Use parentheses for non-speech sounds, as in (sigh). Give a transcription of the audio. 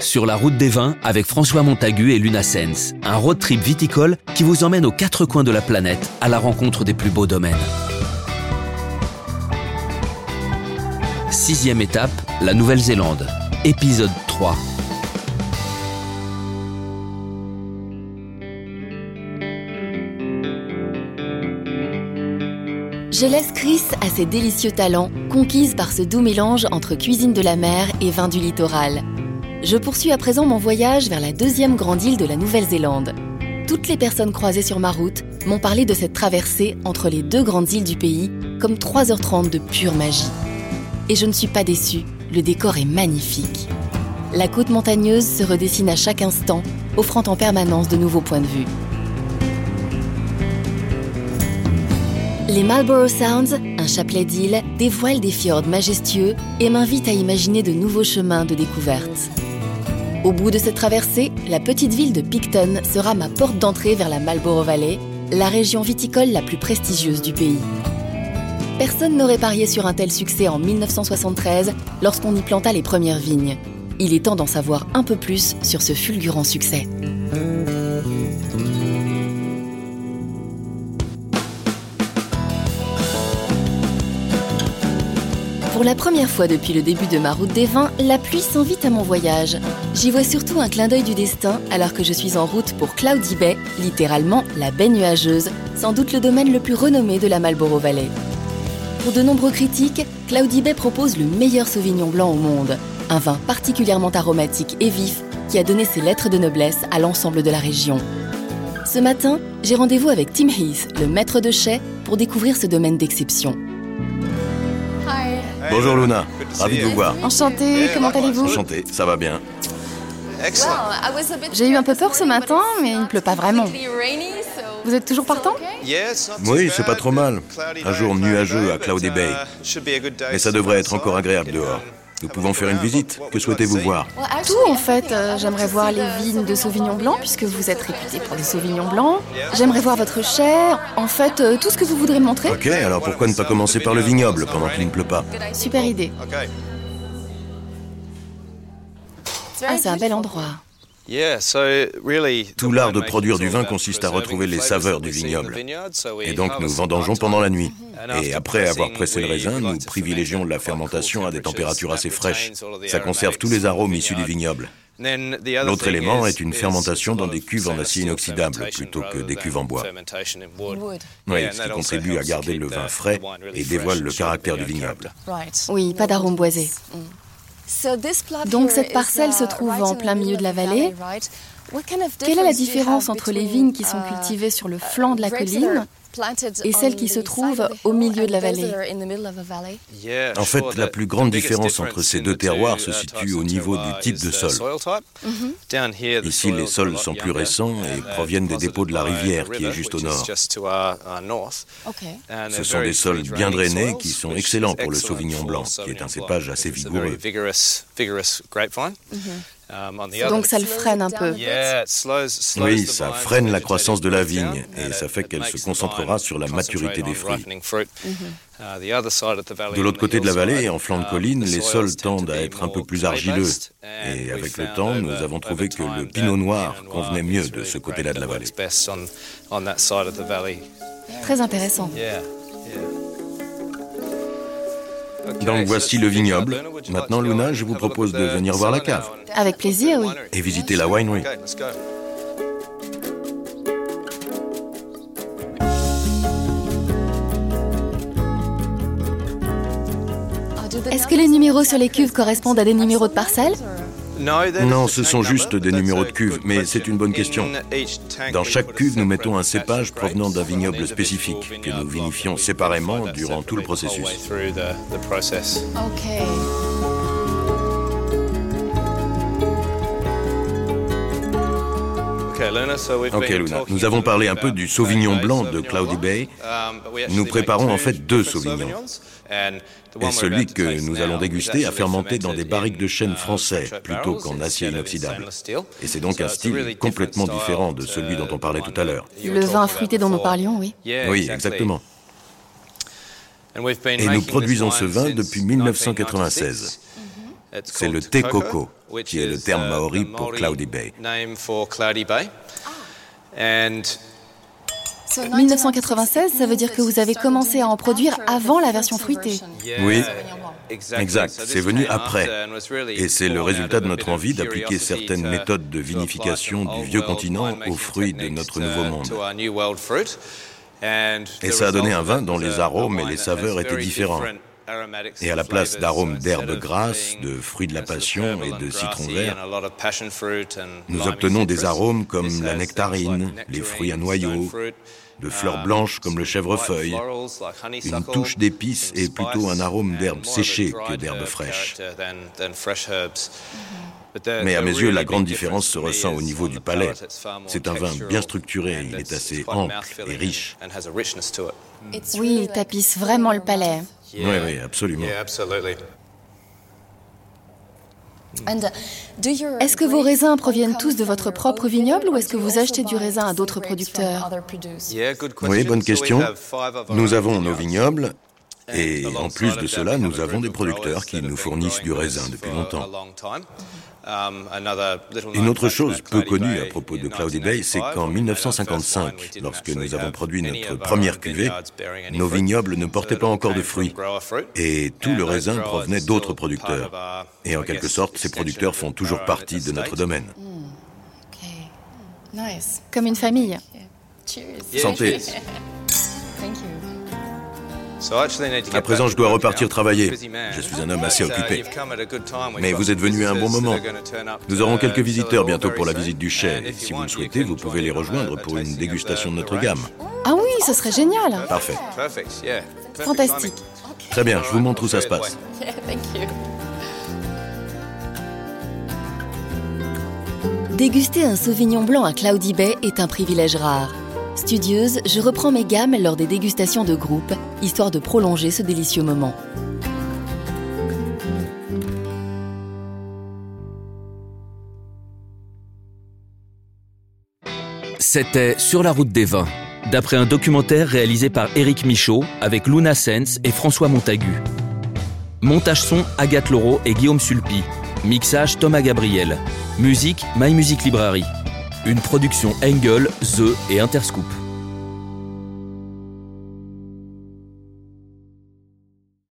Sur la route des vins avec François Montagu et Luna Sens, un road trip viticole qui vous emmène aux quatre coins de la planète à la rencontre des plus beaux domaines. Sixième étape, la Nouvelle-Zélande. Épisode 3. Je laisse Chris à ses délicieux talents, conquise par ce doux mélange entre cuisine de la mer et vin du littoral. Je poursuis à présent mon voyage vers la deuxième grande île de la Nouvelle-Zélande. Toutes les personnes croisées sur ma route m'ont parlé de cette traversée entre les deux grandes îles du pays comme 3h30 de pure magie. Et je ne suis pas déçue, le décor est magnifique. La côte montagneuse se redessine à chaque instant, offrant en permanence de nouveaux points de vue. Les Marlborough Sounds, un chapelet d'îles, dévoilent des fjords majestueux et m'invitent à imaginer de nouveaux chemins de découverte. Au bout de cette traversée, la petite ville de Picton sera ma porte d'entrée vers la Marlborough Valley, la région viticole la plus prestigieuse du pays. Personne n'aurait parié sur un tel succès en 1973 lorsqu'on y planta les premières vignes. Il est temps d'en savoir un peu plus sur ce fulgurant succès. Pour la première fois depuis le début de ma route des vins, la pluie s'invite à mon voyage. J'y vois surtout un clin d'œil du destin alors que je suis en route pour Cloudy Bay, littéralement la baie nuageuse, sans doute le domaine le plus renommé de la Marlborough Valley. Pour de nombreux critiques, Cloudy Bay propose le meilleur Sauvignon blanc au monde, un vin particulièrement aromatique et vif qui a donné ses lettres de noblesse à l'ensemble de la région. Ce matin, j'ai rendez-vous avec Tim Heath, le maître de chai, pour découvrir ce domaine d'exception. Bonjour Luna, ravi de vous voir. Enchanté, comment allez-vous Enchanté, ça va bien. J'ai eu un peu peur ce matin, mais il ne pleut pas vraiment. Vous êtes toujours partant Oui, c'est pas trop mal. Un jour nuageux à Cloudy Bay. Mais ça devrait être encore agréable dehors. Nous pouvons faire une visite. Que souhaitez-vous voir? Tout en fait. Euh, J'aimerais voir les vignes de Sauvignon Blanc, puisque vous êtes réputé pour les Sauvignons Blancs. J'aimerais voir votre chair. En fait, euh, tout ce que vous voudrez me montrer. Ok, alors pourquoi ne pas commencer par le vignoble pendant qu'il ne pleut pas? Super idée. Ah, c'est un bel endroit. Tout l'art de produire du vin consiste à retrouver les saveurs du vignoble. Et donc nous vendangeons pendant la nuit. Et après avoir pressé le raisin, nous privilégions la fermentation à des températures assez fraîches. Ça conserve tous les arômes issus du vignoble. L'autre élément est une fermentation dans des cuves en acier inoxydable plutôt que des cuves en bois. Oui, ce qui contribue à garder le vin frais et dévoile le caractère du vignoble. Oui, pas d'arôme boisé. Donc cette parcelle se trouve en plein milieu de la vallée. Quelle est la différence entre les vignes qui sont cultivées sur le flanc de la colline et celles qui se trouvent au milieu de la vallée. En fait, la plus grande différence entre ces deux terroirs se situe au niveau du type de sol. Ici, les sols sont plus récents et proviennent des dépôts de la rivière qui est juste au nord. Ce sont des sols bien drainés qui sont excellents pour le Sauvignon blanc, qui est un cépage assez vigoureux. Donc ça le freine un peu. Oui, ça freine la croissance de la vigne et ça fait qu'elle se concentrera sur la maturité des fruits. De l'autre côté de la vallée, en flanc de colline, les sols tendent à être un peu plus argileux. Et avec le temps, nous avons trouvé que le pinot noir convenait mieux de ce côté-là de la vallée. Très intéressant. Donc voici le vignoble. Maintenant, Luna, je vous propose de venir voir la cave. Avec plaisir, oui. Et visiter la winery. Est-ce que les numéros sur les cuves correspondent à des numéros de parcelles? Non, ce sont juste des numéros de cuve, mais c'est une bonne question. Dans chaque cuve, nous mettons un cépage provenant d'un vignoble spécifique que nous vinifions séparément durant tout le processus. Ok. Ok Luna, nous avons parlé un peu du Sauvignon blanc de Cloudy Bay. Nous préparons en fait deux Sauvignons. Et celui que nous allons déguster a fermenté dans des barriques de chêne français plutôt qu'en acier inoxydable. Et c'est donc un style complètement différent de celui dont on parlait tout à l'heure. Le vin fruité dont nous parlions, oui. Oui, exactement. Et nous produisons ce vin depuis 1996. C'est le thé coco, qui est le terme maori pour Cloudy Bay. 1996, ça veut dire que vous avez commencé à en produire avant la version fruitée. Oui, exact. C'est venu après. Et c'est le résultat de notre envie d'appliquer certaines méthodes de vinification du vieux continent aux fruits de notre nouveau monde. Et ça a donné un vin dont les arômes et les saveurs étaient différents. Et à la place d'arômes d'herbes grasses, de fruits de la passion et de citron vert, nous obtenons des arômes comme la nectarine, les fruits à noyaux, de fleurs blanches comme le chèvrefeuille, une touche d'épices et plutôt un arôme d'herbes séchées que d'herbes fraîches. Mais à mes yeux, la grande différence se ressent au niveau du palais. C'est un vin bien structuré, il est assez ample et riche. Oui, il tapisse vraiment le palais. Oui, oui, absolument. Est-ce que vos raisins proviennent tous de votre propre vignoble ou est-ce que vous achetez du raisin à d'autres producteurs? Oui, bonne question. Nous avons nos vignobles et en plus de cela, nous avons des producteurs qui nous fournissent du raisin depuis longtemps. Um, Une autre chose peu connue à propos de Cloudy Bay, c'est qu'en 1955, lorsque nous avons produit notre première cuvée, nos vignobles ne portaient pas encore de fruits et tout le raisin provenait d'autres producteurs. Et en quelque sorte, ces producteurs font toujours partie de notre domaine. Comme une famille. Santé. (laughs) À présent, je dois repartir travailler. Je suis un homme assez occupé. Mais vous êtes venu à un bon moment. Nous aurons quelques visiteurs bientôt pour la visite du chai. si vous le souhaitez, vous pouvez les rejoindre pour une dégustation de notre gamme. Ah oui, ce serait génial. Parfait. Fantastique. Très bien, je vous montre où ça se passe. Déguster un Sauvignon blanc à Cloudy Bay est un privilège rare. Studieuse, je reprends mes gammes lors des dégustations de groupe, histoire de prolonger ce délicieux moment. C'était Sur la route des vins, d'après un documentaire réalisé par Éric Michaud avec Luna Sens et François Montagu. Montage son Agathe Laureau et Guillaume Sulpi. Mixage Thomas Gabriel. Musique My Music Library. Une production Engel, The et Interscoop.